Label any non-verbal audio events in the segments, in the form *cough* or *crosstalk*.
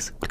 Thanks.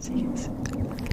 So you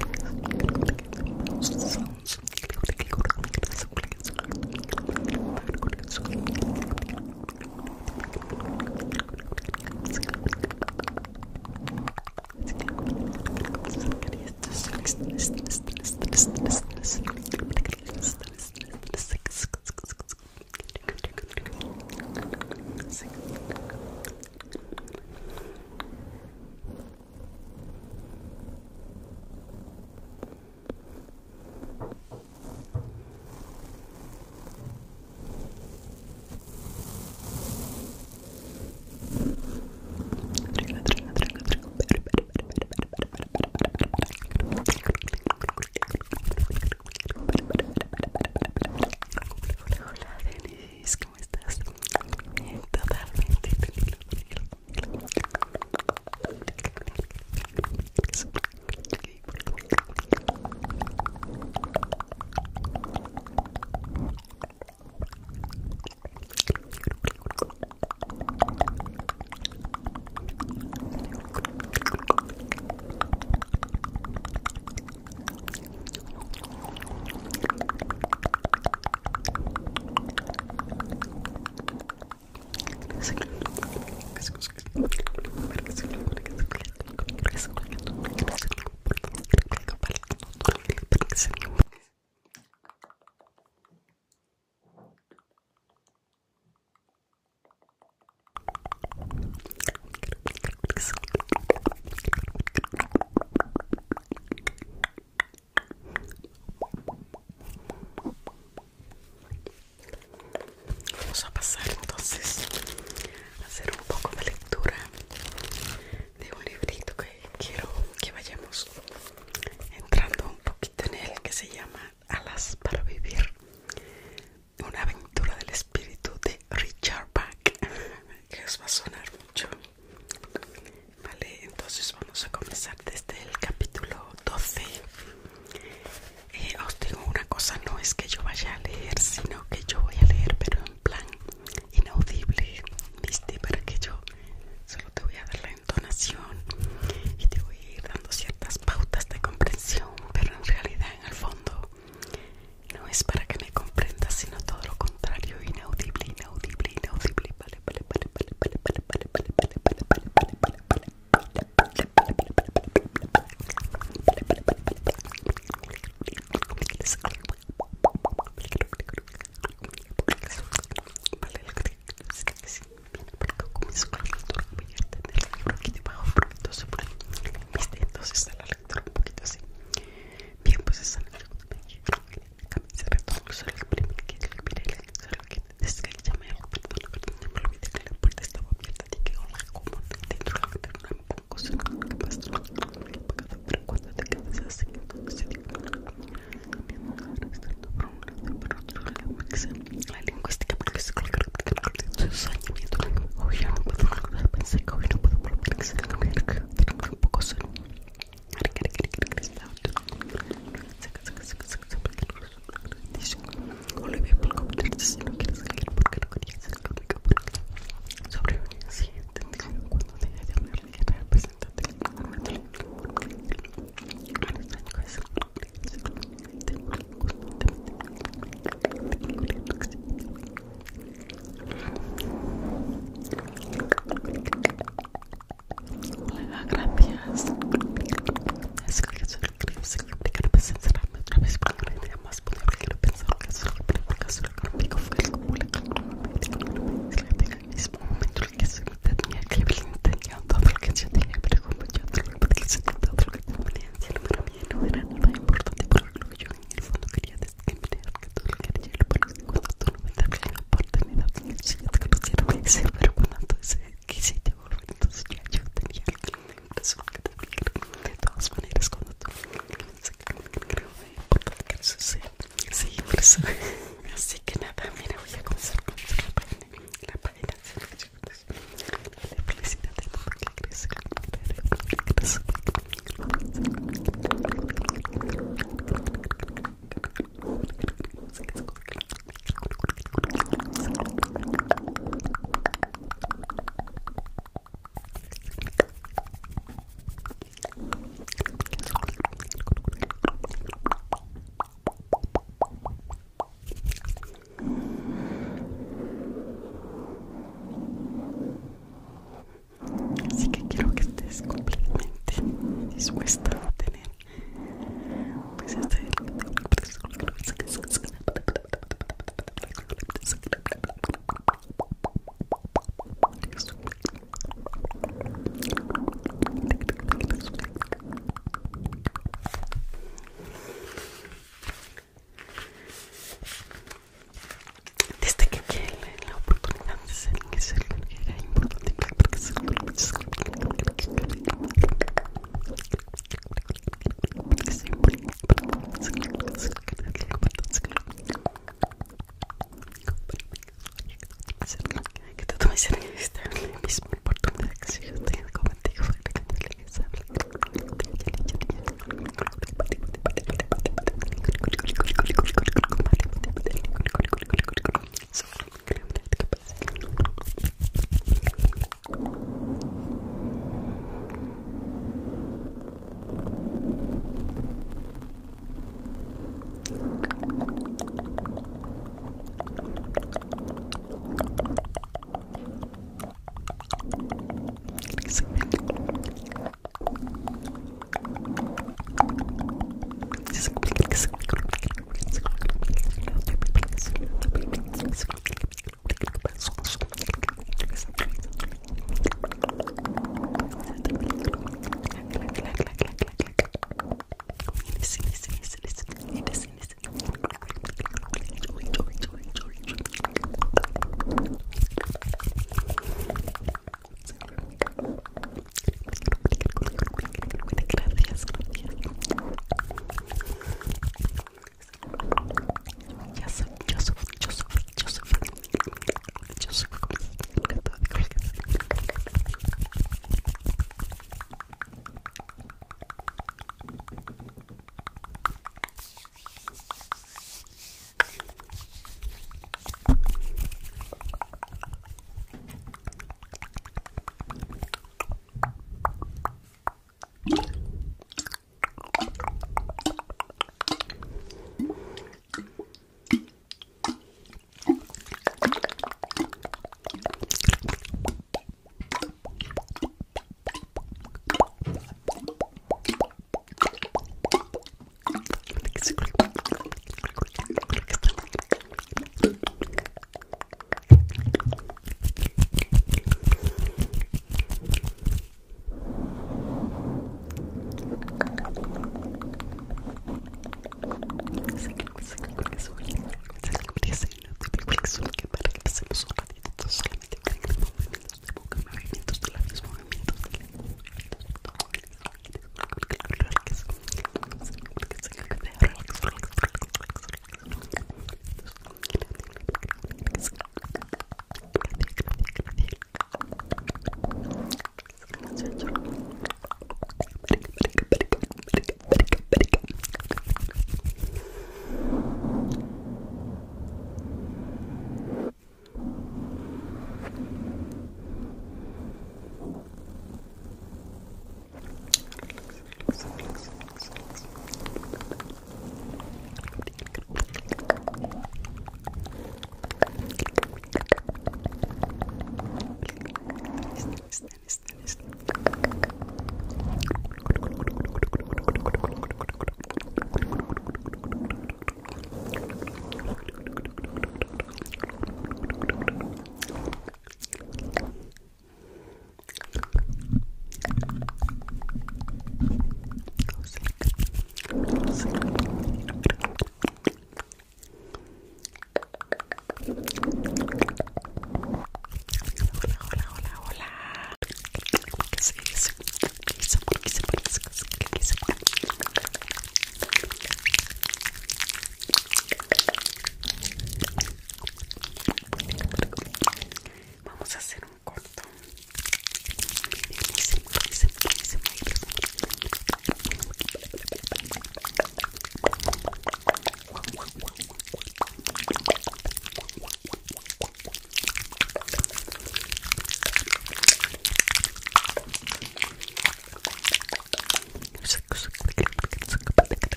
só passar, então vocês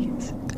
please.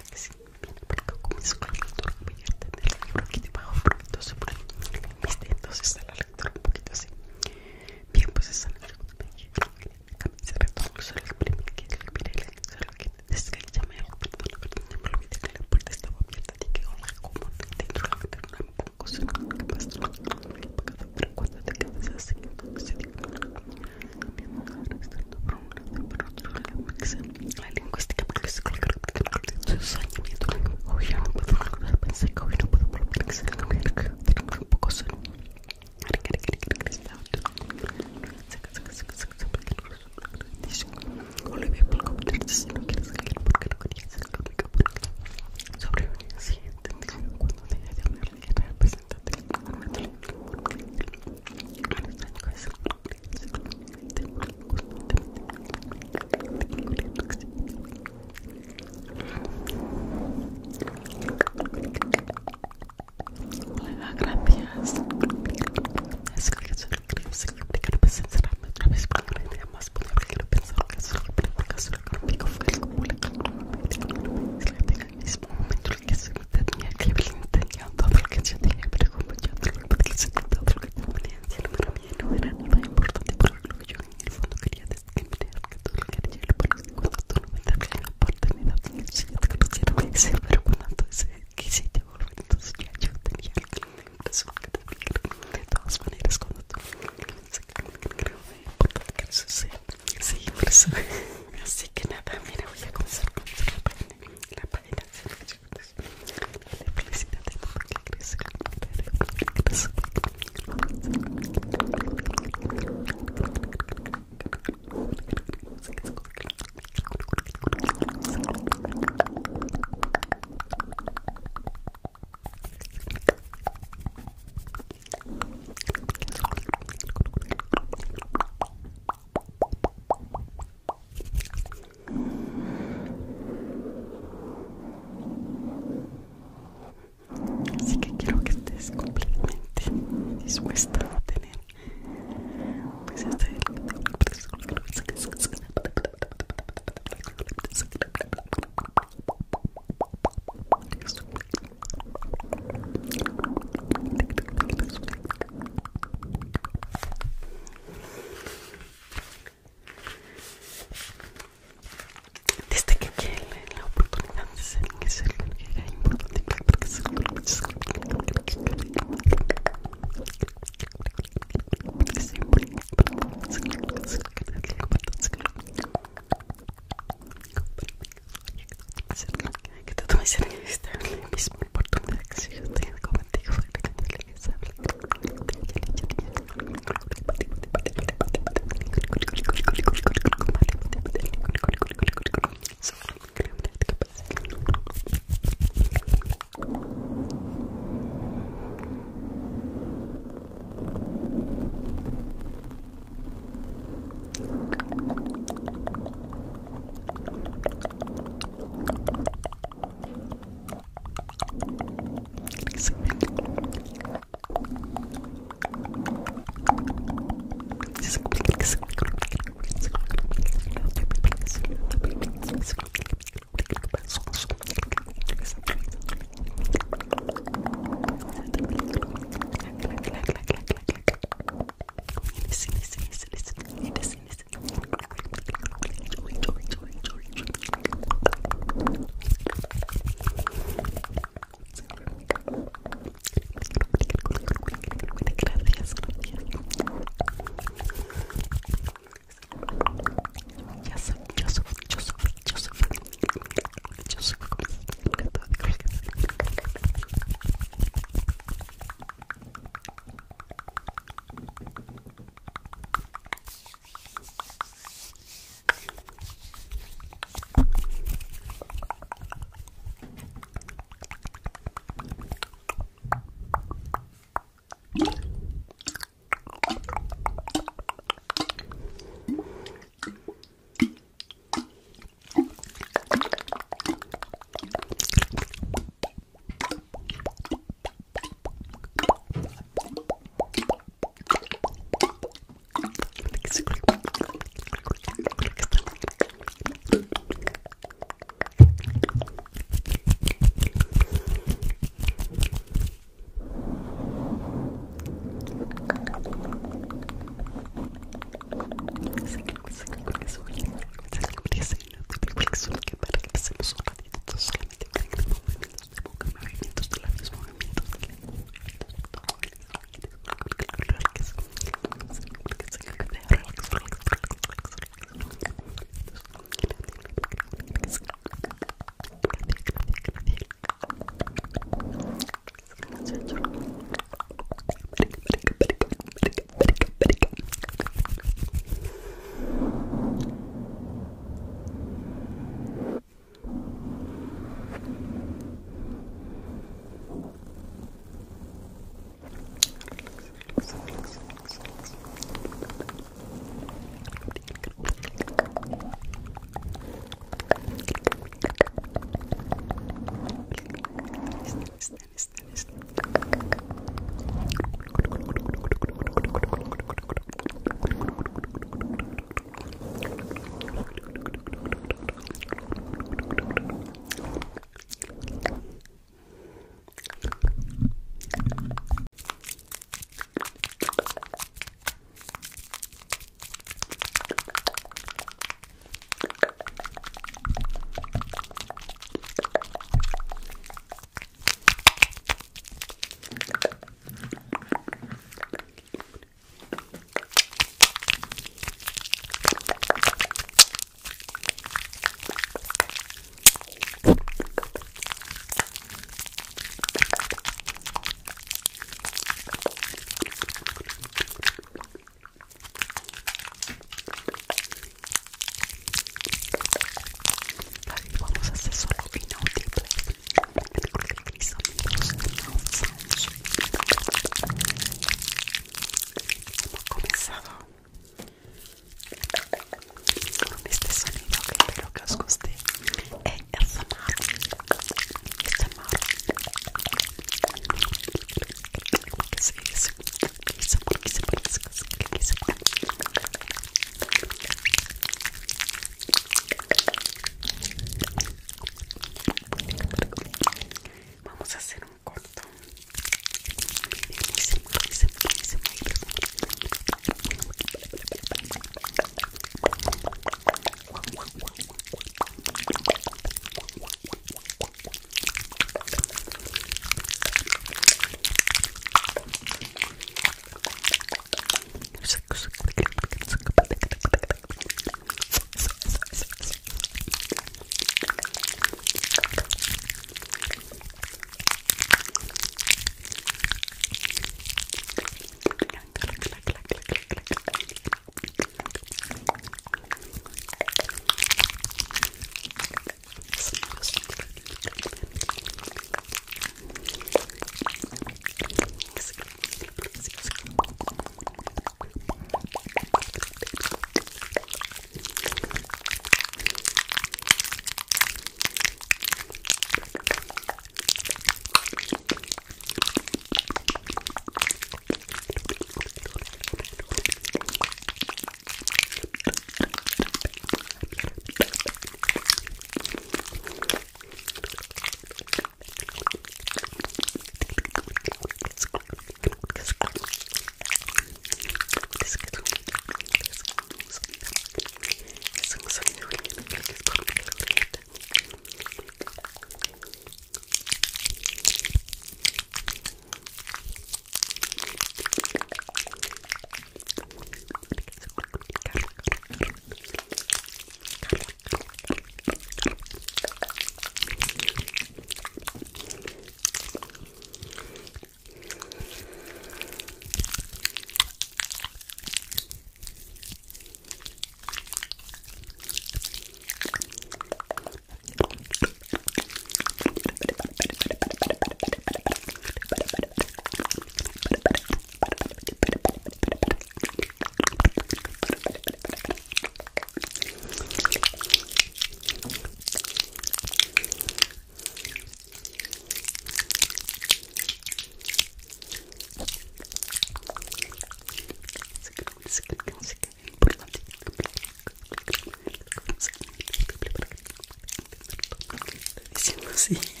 diciendo sí. *laughs*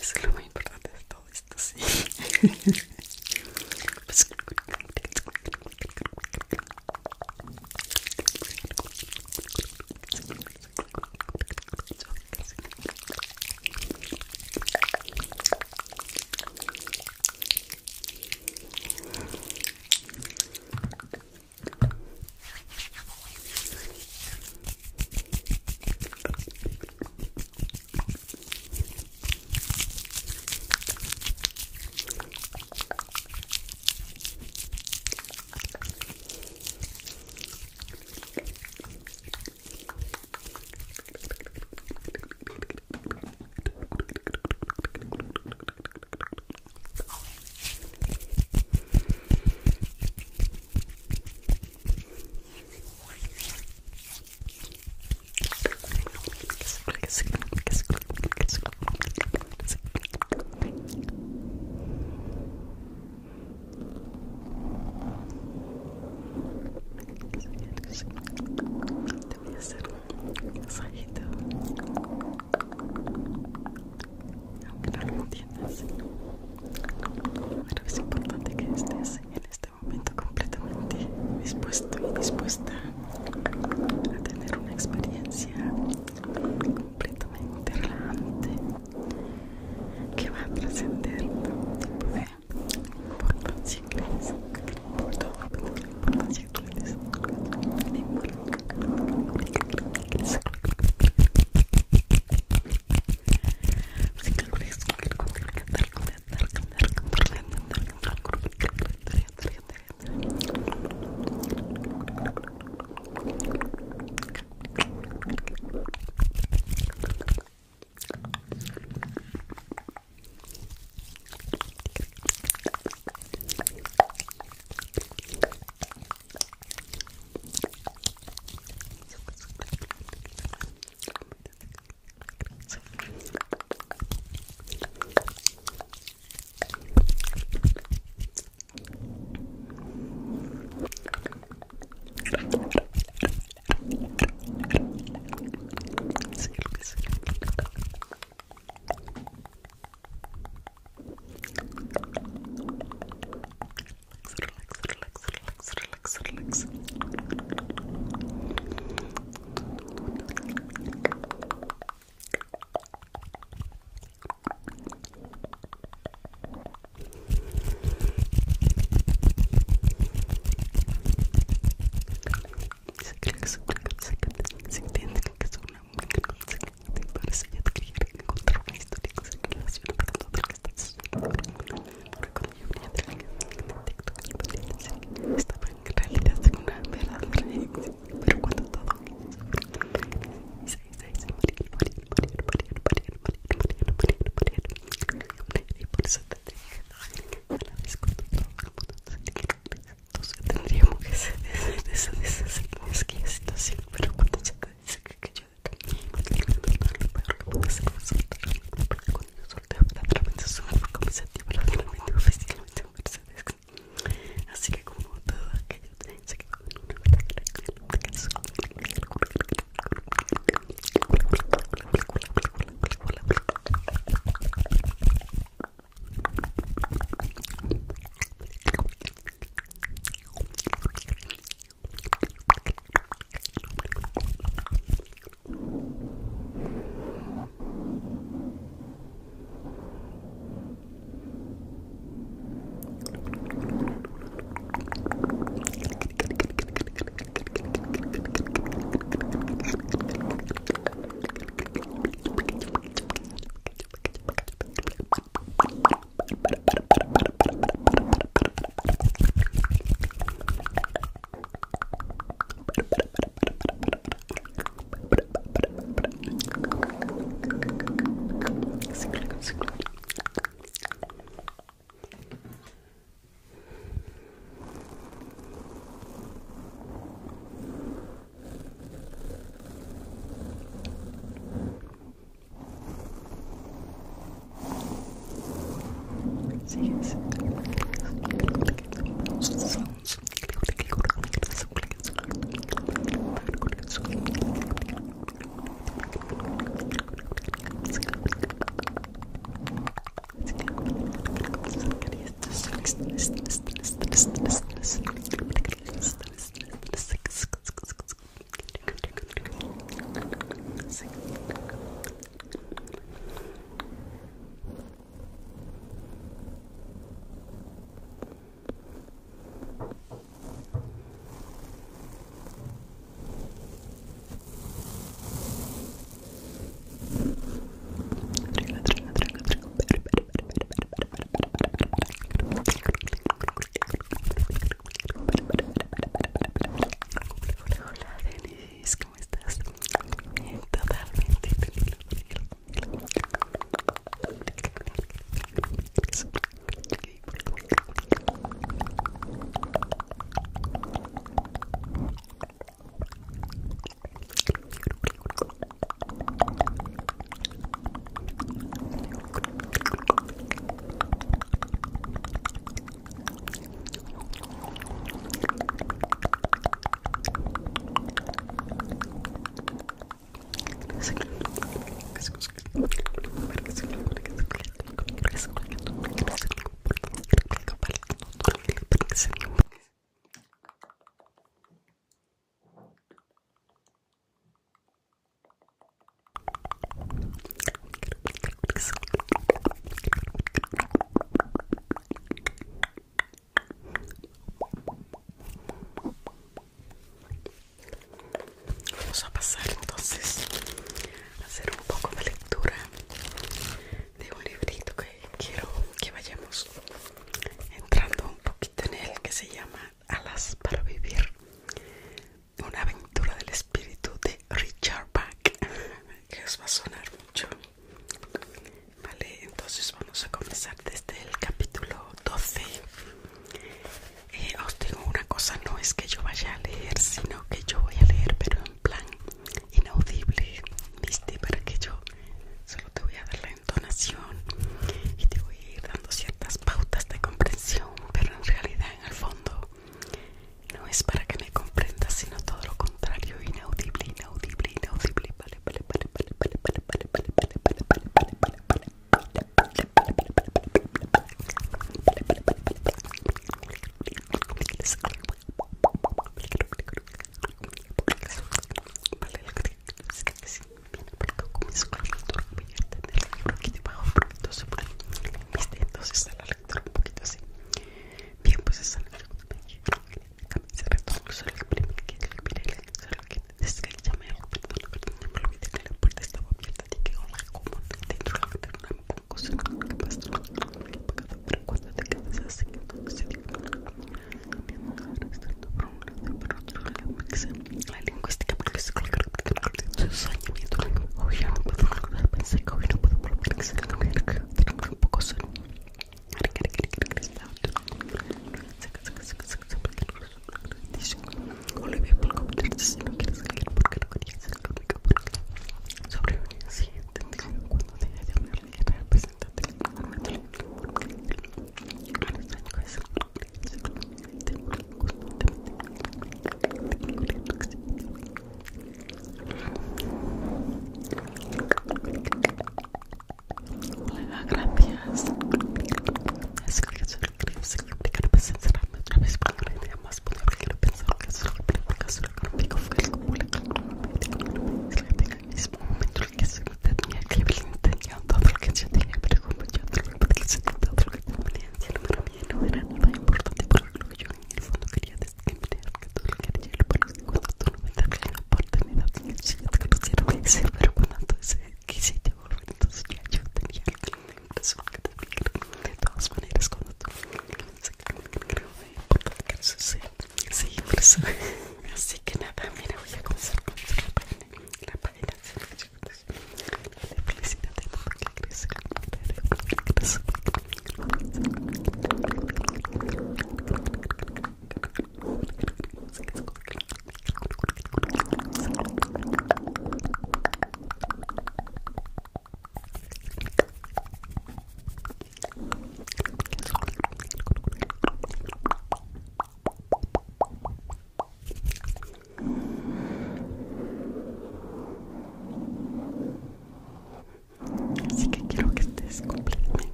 Eso es lo más importante de todo esto, sí. *laughs*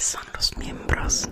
son los miembros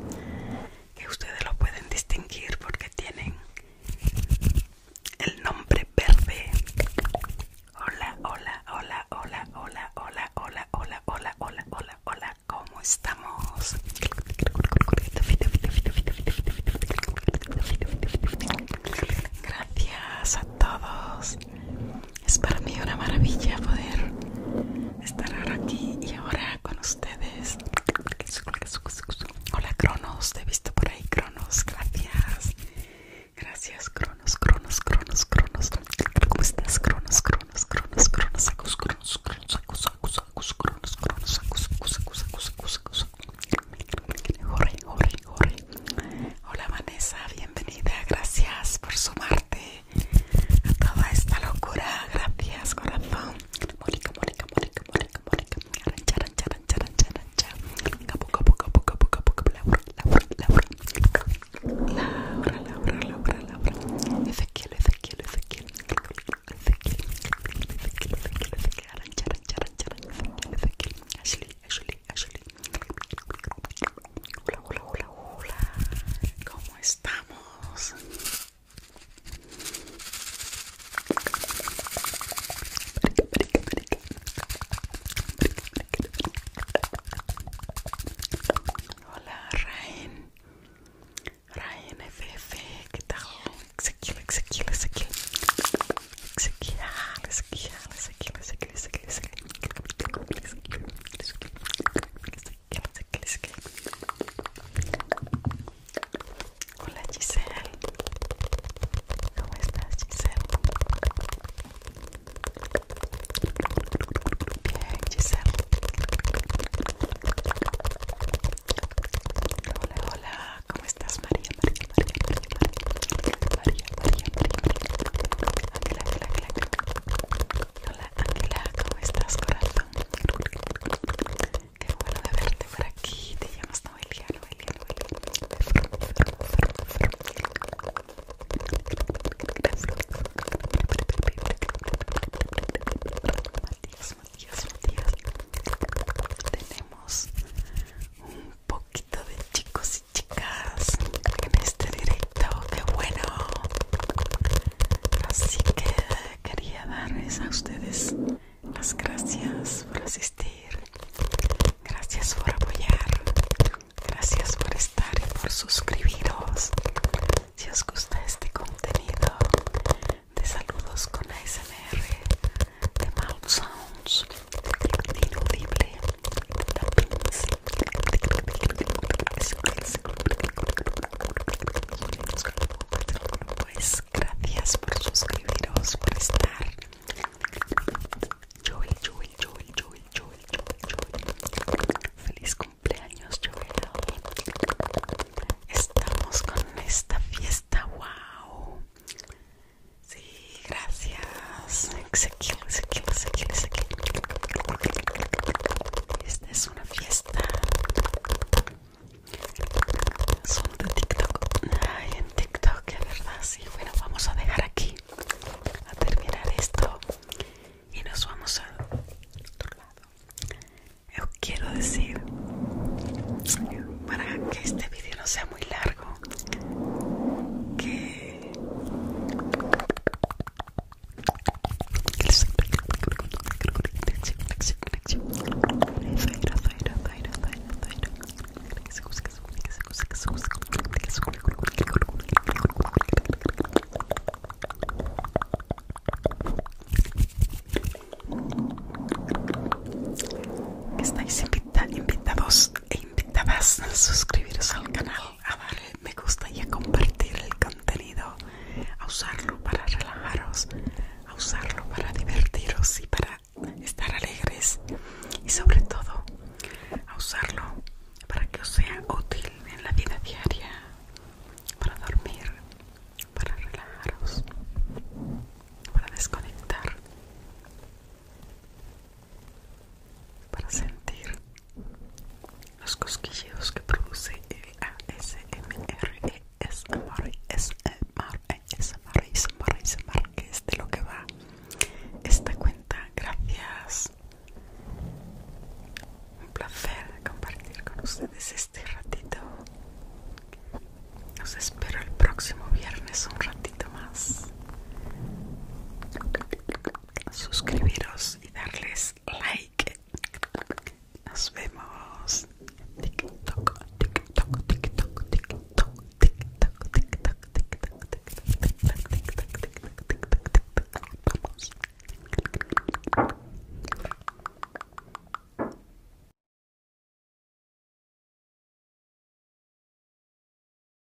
quiero decir para que este vídeo no sea muy largo